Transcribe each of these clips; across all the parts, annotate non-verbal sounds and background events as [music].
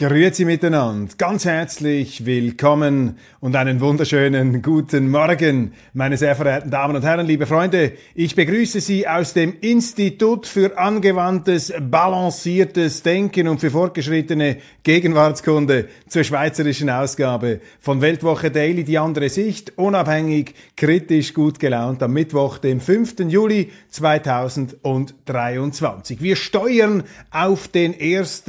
Grüezi miteinander, ganz herzlich willkommen und einen wunderschönen guten Morgen, meine sehr verehrten Damen und Herren, liebe Freunde. Ich begrüße Sie aus dem Institut für angewandtes, balanciertes Denken und für fortgeschrittene Gegenwartskunde zur schweizerischen Ausgabe von Weltwoche Daily, die andere Sicht, unabhängig, kritisch, gut gelaunt, am Mittwoch, dem 5. Juli 2023. Wir steuern auf den 1.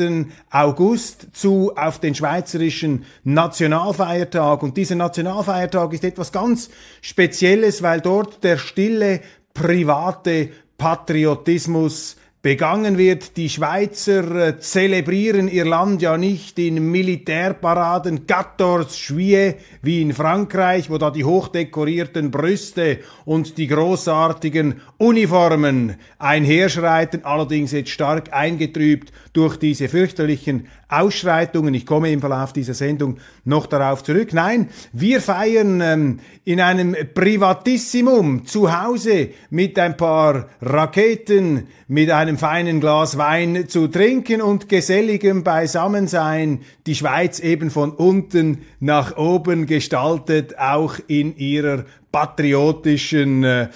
August zu auf den schweizerischen Nationalfeiertag. Und dieser Nationalfeiertag ist etwas ganz Spezielles, weil dort der stille, private Patriotismus begangen wird. Die Schweizer äh, zelebrieren ihr Land ja nicht in Militärparaden 14 Juillet wie in Frankreich, wo da die hochdekorierten Brüste und die großartigen Uniformen einherschreiten, allerdings jetzt stark eingetrübt durch diese fürchterlichen Ausschreitungen. Ich komme im Verlauf dieser Sendung noch darauf zurück. Nein, wir feiern ähm, in einem Privatissimum zu Hause mit ein paar Raketen, mit einem feinen Glas Wein zu trinken und geselligem Beisammensein. Die Schweiz eben von unten nach oben gestaltet, auch in ihrer patriotischen äh,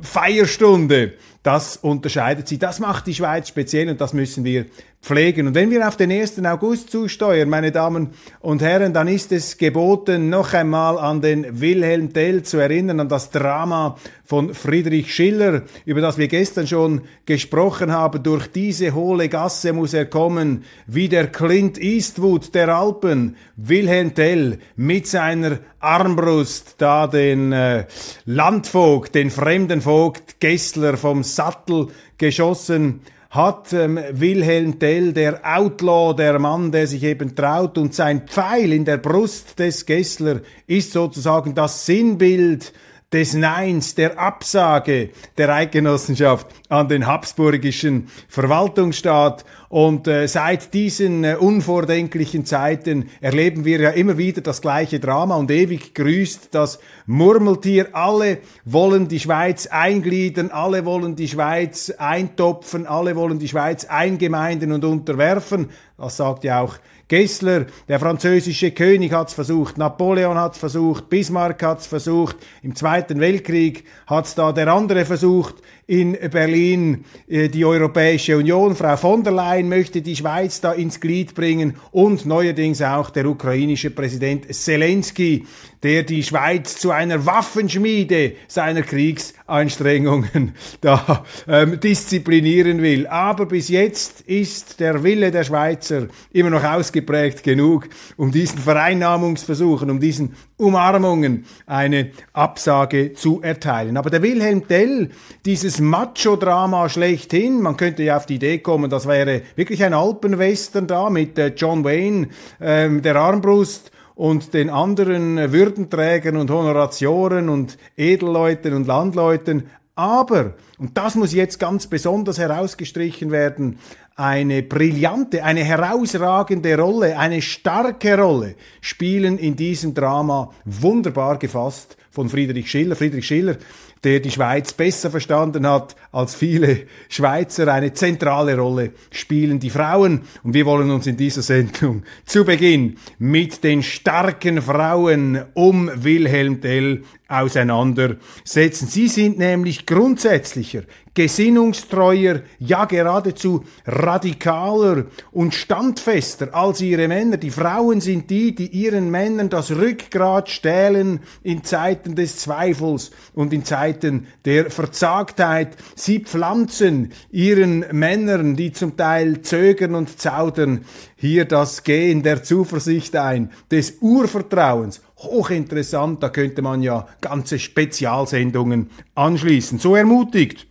Feierstunde. Das unterscheidet sie. Das macht die Schweiz speziell und das müssen wir pflegen. Und wenn wir auf den 1. August zusteuern, meine Damen und Herren, dann ist es geboten, noch einmal an den Wilhelm Tell zu erinnern, an das Drama von Friedrich Schiller, über das wir gestern schon gesprochen haben. Durch diese hohle Gasse muss er kommen, wie der Clint Eastwood der Alpen, Wilhelm Tell mit seiner Armbrust da den äh, Landvogt, den fremden Vogt Gessler vom Sattel geschossen hat ähm, Wilhelm Tell, der Outlaw, der Mann, der sich eben traut, und sein Pfeil in der Brust des Gessler ist sozusagen das Sinnbild des Neins, der Absage der Eidgenossenschaft an den habsburgischen Verwaltungsstaat. Und äh, seit diesen äh, unvordenklichen Zeiten erleben wir ja immer wieder das gleiche Drama und ewig grüßt das Murmeltier. Alle wollen die Schweiz eingliedern, alle wollen die Schweiz eintopfen, alle wollen die Schweiz eingemeinden und unterwerfen. Das sagt ja auch Gessler, der französische König hat's versucht, Napoleon hat's versucht, Bismarck hat's versucht, im Zweiten Weltkrieg hat's da der andere versucht, in Berlin äh, die Europäische Union. Frau von der Leyen möchte die Schweiz da ins Glied bringen und neuerdings auch der ukrainische Präsident Zelensky, der die Schweiz zu einer Waffenschmiede seiner Kriegsanstrengungen [laughs] da ähm, disziplinieren will. Aber bis jetzt ist der Wille der Schweizer immer noch ausgeprägt genug, um diesen Vereinnahmungsversuchen, um diesen Umarmungen eine Absage zu erteilen. Aber der Wilhelm Tell, dieses Macho-Drama schlechthin, man könnte ja auf die Idee kommen, das wäre wirklich ein Alpenwestern da mit äh, John Wayne, ähm, der Armbrust und den anderen Würdenträgern und Honoratioren und Edelleuten und Landleuten. Aber, und das muss jetzt ganz besonders herausgestrichen werden, eine brillante, eine herausragende Rolle, eine starke Rolle spielen in diesem Drama wunderbar gefasst von Friedrich Schiller. Friedrich Schiller, der die Schweiz besser verstanden hat als viele Schweizer. Eine zentrale Rolle spielen die Frauen. Und wir wollen uns in dieser Sendung zu Beginn mit den starken Frauen um Wilhelm Tell auseinandersetzen. Sie sind nämlich grundsätzlicher, gesinnungstreuer, ja geradezu radikaler und standfester als ihre Männer. Die Frauen sind die, die ihren Männern das Rückgrat stählen in Zeiten des Zweifels und in Zeiten der Verzagtheit. Sie pflanzen ihren Männern, die zum Teil zögern und zaudern, hier das Gehen der Zuversicht ein, des Urvertrauens. Hochinteressant, da könnte man ja ganze Spezialsendungen anschließen. So ermutigt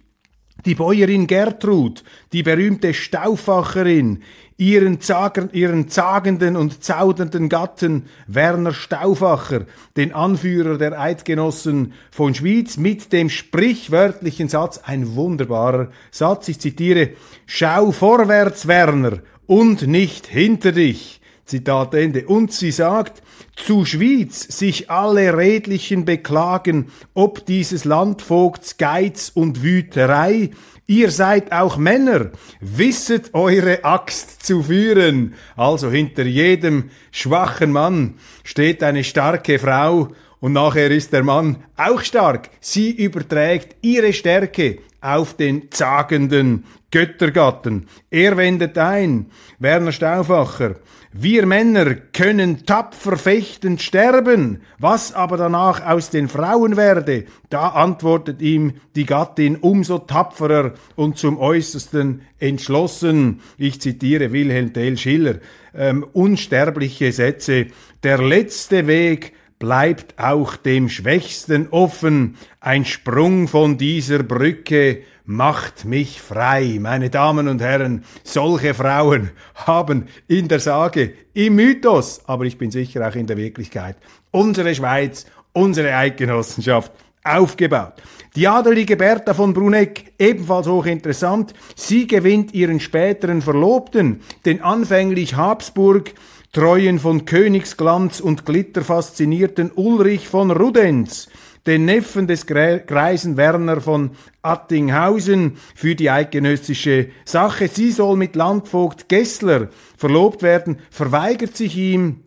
die Bäuerin Gertrud, die berühmte Stauffacherin, ihren, Zager, ihren zagenden und zaudernden Gatten Werner Stauffacher, den Anführer der Eidgenossen von Schwyz, mit dem sprichwörtlichen Satz, ein wunderbarer Satz, ich zitiere, Schau vorwärts, Werner, und nicht hinter dich. Zitat Ende. Und sie sagt, zu Schwyz sich alle Redlichen beklagen, ob dieses Landvogts Geiz und Wüterei, ihr seid auch Männer, wisset eure Axt zu führen. Also hinter jedem schwachen Mann steht eine starke Frau und nachher ist der Mann auch stark. Sie überträgt ihre Stärke auf den zagenden Göttergatten. Er wendet ein, Werner Stauffacher, wir Männer können tapfer fechtend sterben, was aber danach aus den Frauen werde, da antwortet ihm die Gattin umso tapferer und zum äußersten entschlossen. Ich zitiere Wilhelm Tell Schiller, ähm, unsterbliche Sätze, der letzte Weg bleibt auch dem Schwächsten offen, ein Sprung von dieser Brücke macht mich frei. Meine Damen und Herren, solche Frauen haben in der Sage, im Mythos, aber ich bin sicher auch in der Wirklichkeit, unsere Schweiz, unsere Eidgenossenschaft aufgebaut. Die adelige Bertha von Bruneck, ebenfalls hochinteressant, sie gewinnt ihren späteren Verlobten, den anfänglich Habsburg, treuen von Königsglanz und Glitter faszinierten Ulrich von Rudenz, den Neffen des greisen Werner von Attinghausen für die eidgenössische Sache. Sie soll mit Landvogt Gessler verlobt werden, verweigert sich ihm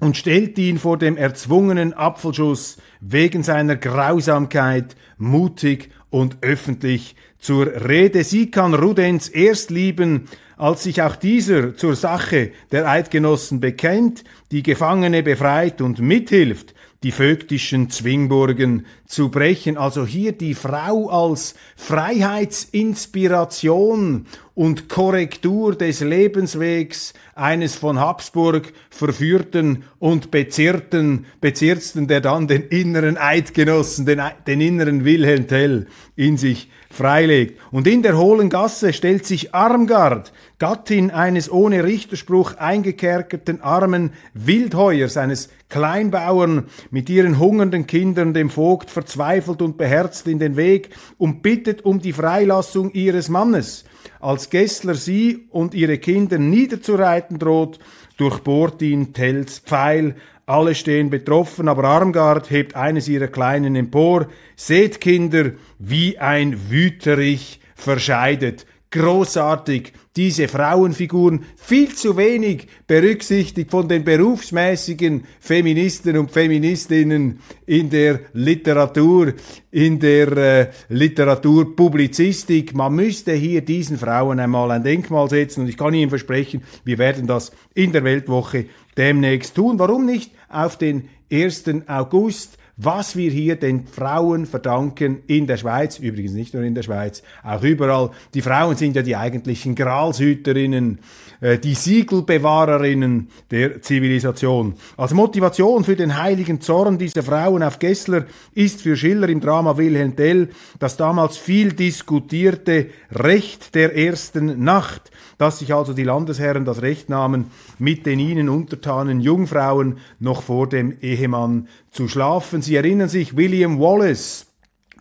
und stellt ihn vor dem erzwungenen Apfelschuss wegen seiner Grausamkeit mutig und öffentlich zur Rede. Sie kann Rudenz erst lieben, als sich auch dieser zur Sache der Eidgenossen bekennt, die Gefangene befreit und mithilft, die vögtischen Zwingburgen zu brechen. Also hier die Frau als Freiheitsinspiration und Korrektur des Lebenswegs eines von Habsburg verführten und bezirrten, bezirzten, der dann den inneren Eidgenossen, den, den inneren Wilhelm Tell in sich freilegt. Und in der hohlen Gasse stellt sich Armgard, Gattin eines ohne Richterspruch eingekerkerten armen Wildheuers, eines Kleinbauern, mit ihren hungernden Kindern dem Vogt verzweifelt und beherzt in den Weg und bittet um die Freilassung ihres Mannes. Als Gessler sie und ihre Kinder niederzureiten droht, durchbohrt ihn Tells Pfeil, alle stehen betroffen, aber Armgard hebt eines ihrer Kleinen empor. Seht, Kinder, wie ein Wüterich verscheidet. Großartig, diese Frauenfiguren viel zu wenig berücksichtigt von den berufsmäßigen Feministen und Feministinnen in der Literatur, in der äh, Literaturpublizistik. Man müsste hier diesen Frauen einmal ein Denkmal setzen und ich kann Ihnen versprechen, wir werden das in der Weltwoche demnächst tun. Warum nicht auf den 1. August? Was wir hier den Frauen verdanken in der Schweiz, übrigens nicht nur in der Schweiz, auch überall. Die Frauen sind ja die eigentlichen Gralshüterinnen, äh, die Siegelbewahrerinnen der Zivilisation. Als Motivation für den heiligen Zorn dieser Frauen auf Gessler ist für Schiller im Drama Wilhelm Tell das damals viel diskutierte Recht der ersten Nacht dass sich also die Landesherren das Recht nahmen, mit den ihnen untertanen Jungfrauen noch vor dem Ehemann zu schlafen. Sie erinnern sich, William Wallace,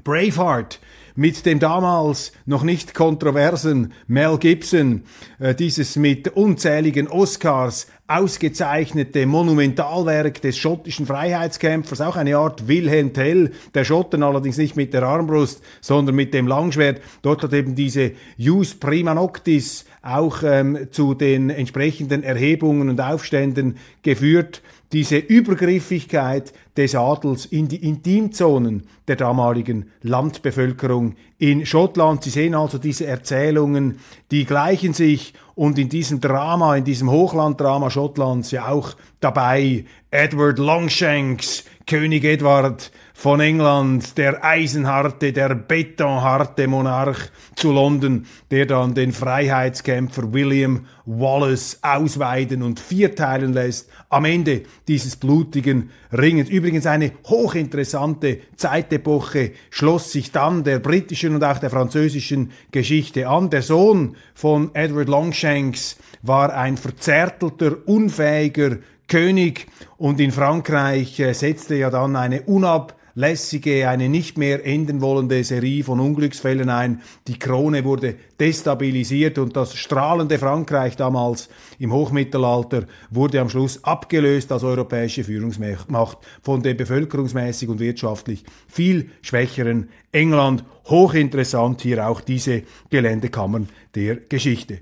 Braveheart, mit dem damals noch nicht kontroversen Mel Gibson, äh, dieses mit unzähligen Oscars ausgezeichnete Monumentalwerk des schottischen Freiheitskämpfers, auch eine Art Wilhelm Tell, der Schotten allerdings nicht mit der Armbrust, sondern mit dem Langschwert. Dort hat eben diese Jus Prima Noctis auch ähm, zu den entsprechenden Erhebungen und Aufständen geführt. Diese Übergriffigkeit des Adels in die Intimzonen der damaligen Landbevölkerung in Schottland. Sie sehen also diese Erzählungen, die gleichen sich und in diesem Drama, in diesem Hochlanddrama Schottlands ja auch dabei Edward Longshanks, König Edward von England, der eisenharte, der betonharte Monarch zu London, der dann den Freiheitskämpfer William Wallace ausweiden und vierteilen lässt am Ende dieses blutigen Ringens. Übrigens eine hochinteressante Zeitepoche schloss sich dann der britischen und auch der französischen Geschichte an. Der Sohn von Edward Longshanks war ein verzärtelter, unfähiger König und in Frankreich äh, setzte ja dann eine unab lässige, eine nicht mehr enden wollende Serie von Unglücksfällen ein. Die Krone wurde destabilisiert und das strahlende Frankreich damals im Hochmittelalter wurde am Schluss abgelöst als europäische Führungsmacht von dem bevölkerungsmäßig und wirtschaftlich viel schwächeren England. Hochinteressant hier auch diese Geländekammern der Geschichte.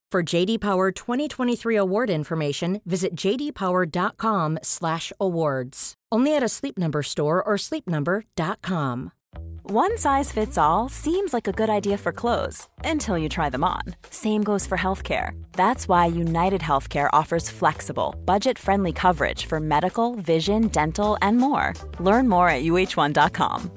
For JD Power 2023 award information, visit jdpower.com/awards. Only at a Sleep Number store or sleepnumber.com. One size fits all seems like a good idea for clothes until you try them on. Same goes for healthcare. That's why United Healthcare offers flexible, budget-friendly coverage for medical, vision, dental, and more. Learn more at uh1.com.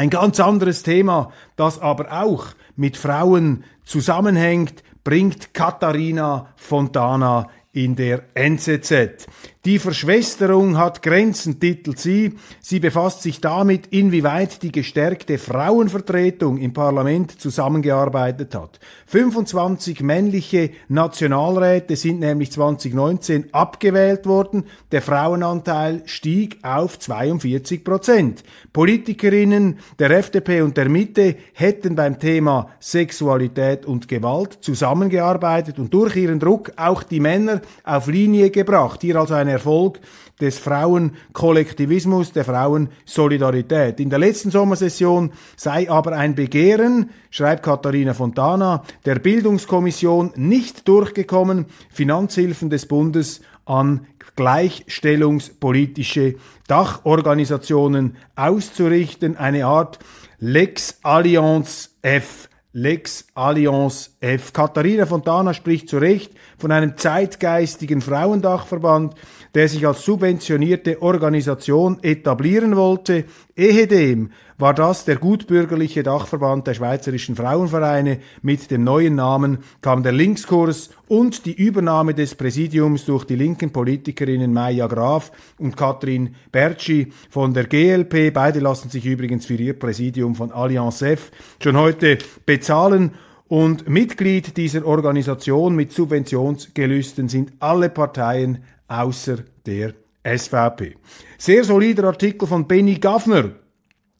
Ein ganz anderes Thema, das aber auch mit Frauen zusammenhängt, bringt Katharina Fontana in der NZZ. Die Verschwesterung hat Grenzen, titelt sie. Sie befasst sich damit, inwieweit die gestärkte Frauenvertretung im Parlament zusammengearbeitet hat. 25 männliche Nationalräte sind nämlich 2019 abgewählt worden. Der Frauenanteil stieg auf 42 Prozent. Politikerinnen der FDP und der Mitte hätten beim Thema Sexualität und Gewalt zusammengearbeitet und durch ihren Druck auch die Männer auf Linie gebracht. Hier also eine Erfolg des Frauenkollektivismus, der Frauensolidarität. In der letzten Sommersession sei aber ein Begehren, schreibt Katharina Fontana, der Bildungskommission nicht durchgekommen, Finanzhilfen des Bundes an gleichstellungspolitische Dachorganisationen auszurichten, eine Art Lex Allianz F. Lex Allianz F. Katharina Fontana spricht zu Recht von einem zeitgeistigen Frauendachverband, der sich als subventionierte Organisation etablieren wollte. Ehedem war das der gutbürgerliche Dachverband der Schweizerischen Frauenvereine. Mit dem neuen Namen kam der Linkskurs und die Übernahme des Präsidiums durch die linken Politikerinnen Maya Graf und Katrin Bertschi von der GLP. Beide lassen sich übrigens für ihr Präsidium von Allianz F schon heute bezahlen. Und Mitglied dieser Organisation mit Subventionsgelüsten sind alle Parteien außer der SVP. Sehr solider Artikel von Benny Gaffner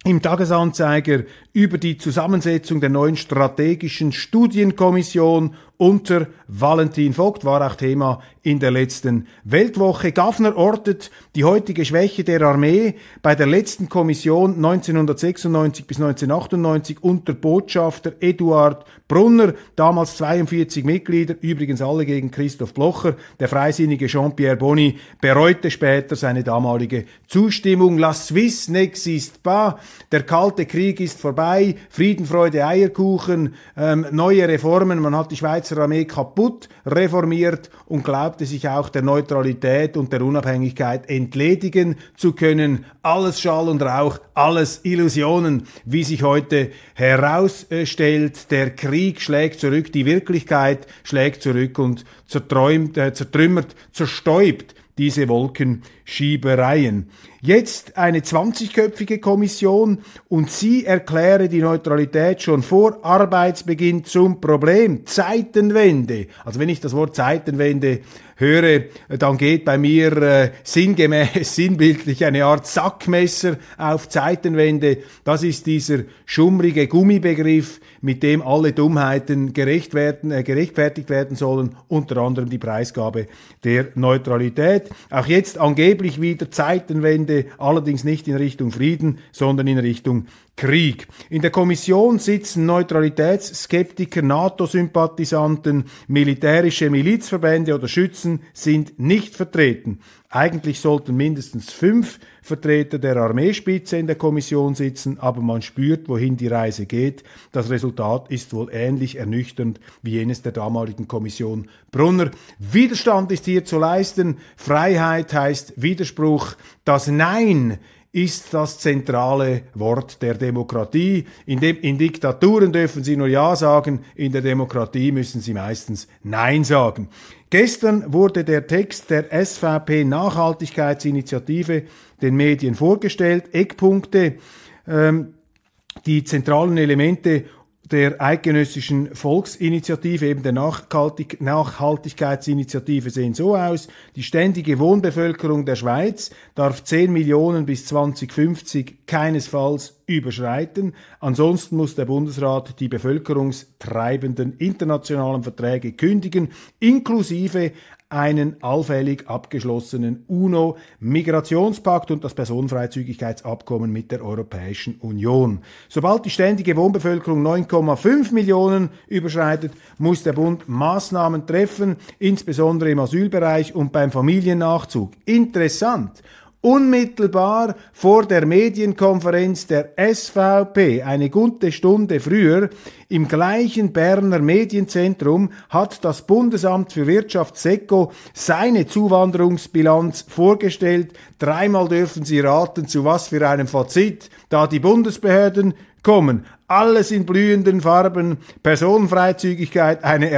im Tagesanzeiger über die Zusammensetzung der neuen strategischen Studienkommission unter Valentin Vogt war auch Thema in der letzten Weltwoche. Gaffner ortet die heutige Schwäche der Armee bei der letzten Kommission 1996 bis 1998 unter Botschafter Eduard Brunner, damals 42 Mitglieder, übrigens alle gegen Christoph Blocher. Der freisinnige Jean-Pierre Bonny bereute später seine damalige Zustimmung. La Suisse n'existe pas. Der Kalte Krieg ist vorbei. Frieden, Freude, Eierkuchen, ähm, neue Reformen. Man hat die Schweizer Armee kaputt reformiert und glaubte sich auch der Neutralität und der Unabhängigkeit entledigen zu können. Alles Schall und Rauch, alles Illusionen, wie sich heute herausstellt. Der Krieg schlägt zurück, die Wirklichkeit schlägt zurück und zerträumt, äh, zertrümmert, zerstäubt diese Wolkenschiebereien. Jetzt eine 20-köpfige Kommission und sie erkläre die Neutralität schon vor Arbeitsbeginn zum Problem. Zeitenwende. Also wenn ich das Wort Zeitenwende höre, dann geht bei mir äh, sinngemäß, [laughs] sinnbildlich eine Art Sackmesser auf Zeitenwende. Das ist dieser schummrige Gummibegriff, mit dem alle Dummheiten gerecht werden, äh, gerechtfertigt werden sollen, unter anderem die Preisgabe der Neutralität. Auch jetzt angeblich wieder Zeitenwende, allerdings nicht in Richtung Frieden, sondern in Richtung Krieg. In der Kommission sitzen Neutralitätsskeptiker, NATO-Sympathisanten, militärische Milizverbände oder Schützen sind nicht vertreten. Eigentlich sollten mindestens fünf Vertreter der Armeespitze in der Kommission sitzen, aber man spürt, wohin die Reise geht. Das Resultat ist wohl ähnlich ernüchternd wie jenes der damaligen Kommission Brunner. Widerstand ist hier zu leisten. Freiheit heißt Widerspruch. Das Nein ist das zentrale Wort der Demokratie. In, dem, in Diktaturen dürfen Sie nur Ja sagen, in der Demokratie müssen Sie meistens Nein sagen. Gestern wurde der Text der SVP Nachhaltigkeitsinitiative den Medien vorgestellt. Eckpunkte, ähm, die zentralen Elemente der eidgenössischen Volksinitiative, eben der Nachhaltig Nachhaltigkeitsinitiative sehen so aus. Die ständige Wohnbevölkerung der Schweiz darf 10 Millionen bis 2050 keinesfalls überschreiten. Ansonsten muss der Bundesrat die bevölkerungstreibenden internationalen Verträge kündigen, inklusive einen allfällig abgeschlossenen UNO-Migrationspakt und das Personenfreizügigkeitsabkommen mit der Europäischen Union. Sobald die ständige Wohnbevölkerung 9,5 Millionen überschreitet, muss der Bund Maßnahmen treffen, insbesondere im Asylbereich und beim Familiennachzug. Interessant. Unmittelbar vor der Medienkonferenz der SVP, eine gute Stunde früher, im gleichen Berner Medienzentrum hat das Bundesamt für Wirtschaft SECO seine Zuwanderungsbilanz vorgestellt. Dreimal dürfen Sie raten, zu was für einem Fazit da die Bundesbehörden kommen. Alles in blühenden Farben, Personenfreizügigkeit, eine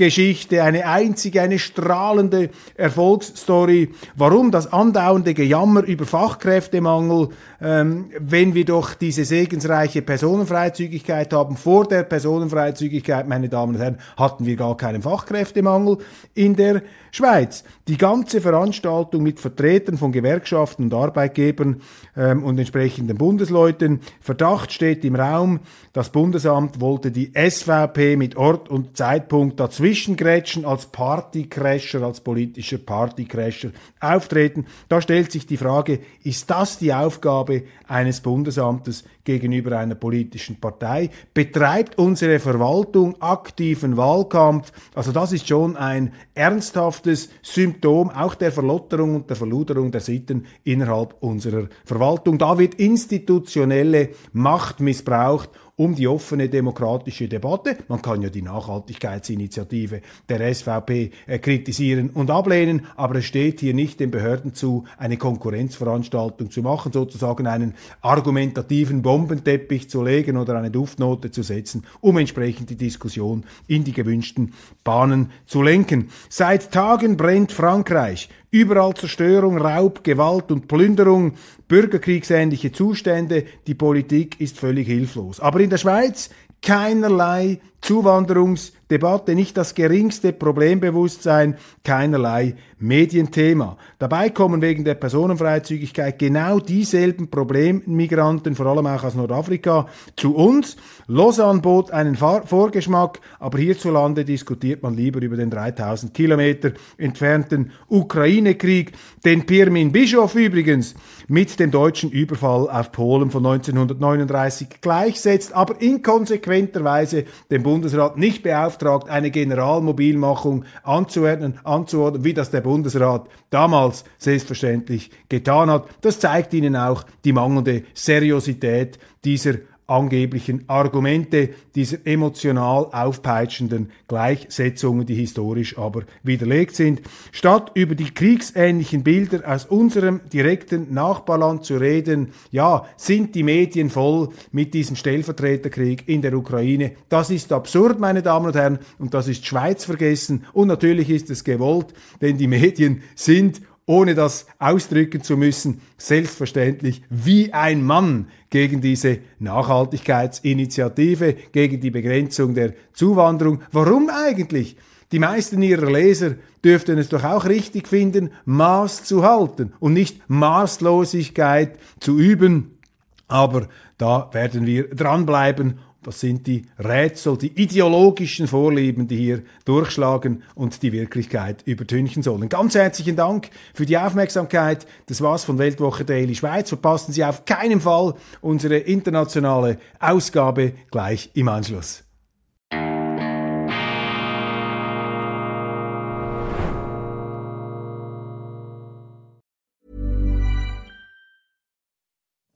Erfolgsgeschichte, eine einzige, eine strahlende Erfolgsstory. Warum das andauernde Gejammer über Fachkräftemangel, ähm, wenn wir doch diese segensreiche Personenfreizügigkeit haben? Vor der Personenfreizügigkeit, meine Damen und Herren, hatten wir gar keinen Fachkräftemangel in der Schweiz. Die ganze Veranstaltung mit Vertretern von Gewerkschaften und Arbeitgebern ähm, und entsprechenden Bundesleuten. Verdacht steht im Raum. Das Bundesamt wollte die SVP mit Ort und Zeitpunkt dazwischengrätschen als Partycrasher, als politischer Partycrasher auftreten. Da stellt sich die Frage, ist das die Aufgabe eines Bundesamtes gegenüber einer politischen Partei? Betreibt unsere Verwaltung aktiven Wahlkampf? Also das ist schon ein ernsthaftes Symptom auch der Verlotterung und der Verluderung der Sitten innerhalb unserer Verwaltung. Da wird institutionelle Macht missbraucht, um die offene demokratische Debatte. Man kann ja die Nachhaltigkeitsinitiative der SVP äh, kritisieren und ablehnen, aber es steht hier nicht den Behörden zu, eine Konkurrenzveranstaltung zu machen, sozusagen einen argumentativen Bombenteppich zu legen oder eine Duftnote zu setzen, um entsprechend die Diskussion in die gewünschten Bahnen zu lenken. Seit Tagen brennt Frankreich. Überall Zerstörung, Raub, Gewalt und Plünderung, bürgerkriegsähnliche Zustände, die Politik ist völlig hilflos. Aber in der Schweiz keinerlei Zuwanderungsdebatte, nicht das geringste Problembewusstsein, keinerlei Medienthema. Dabei kommen wegen der Personenfreizügigkeit genau dieselben Problemmigranten, vor allem auch aus Nordafrika, zu uns. Lausanne bot einen Vorgeschmack, aber hierzulande diskutiert man lieber über den 3000 Kilometer entfernten Ukraine-Krieg, den Pirmin Bischof übrigens mit dem deutschen Überfall auf Polen von 1939 gleichsetzt, aber inkonsequenterweise den Bundesrat nicht beauftragt, eine Generalmobilmachung anzuordnen, anzuordnen wie das der Bundesrat damals selbstverständlich getan hat. Das zeigt Ihnen auch die mangelnde Seriosität dieser angeblichen Argumente dieser emotional aufpeitschenden Gleichsetzungen, die historisch aber widerlegt sind. Statt über die kriegsähnlichen Bilder aus unserem direkten Nachbarland zu reden, ja, sind die Medien voll mit diesem Stellvertreterkrieg in der Ukraine. Das ist absurd, meine Damen und Herren, und das ist Schweiz vergessen und natürlich ist es gewollt, denn die Medien sind ohne das ausdrücken zu müssen, selbstverständlich wie ein Mann gegen diese Nachhaltigkeitsinitiative, gegen die Begrenzung der Zuwanderung. Warum eigentlich? Die meisten ihrer Leser dürften es doch auch richtig finden, Maß zu halten und nicht Maßlosigkeit zu üben. Aber da werden wir dranbleiben was sind die Rätsel, die ideologischen Vorlieben, die hier durchschlagen und die Wirklichkeit übertünchen sollen. Ganz herzlichen Dank für die Aufmerksamkeit. Das war's von Weltwoche Daily Schweiz. Verpassen Sie auf keinen Fall unsere internationale Ausgabe gleich im Anschluss.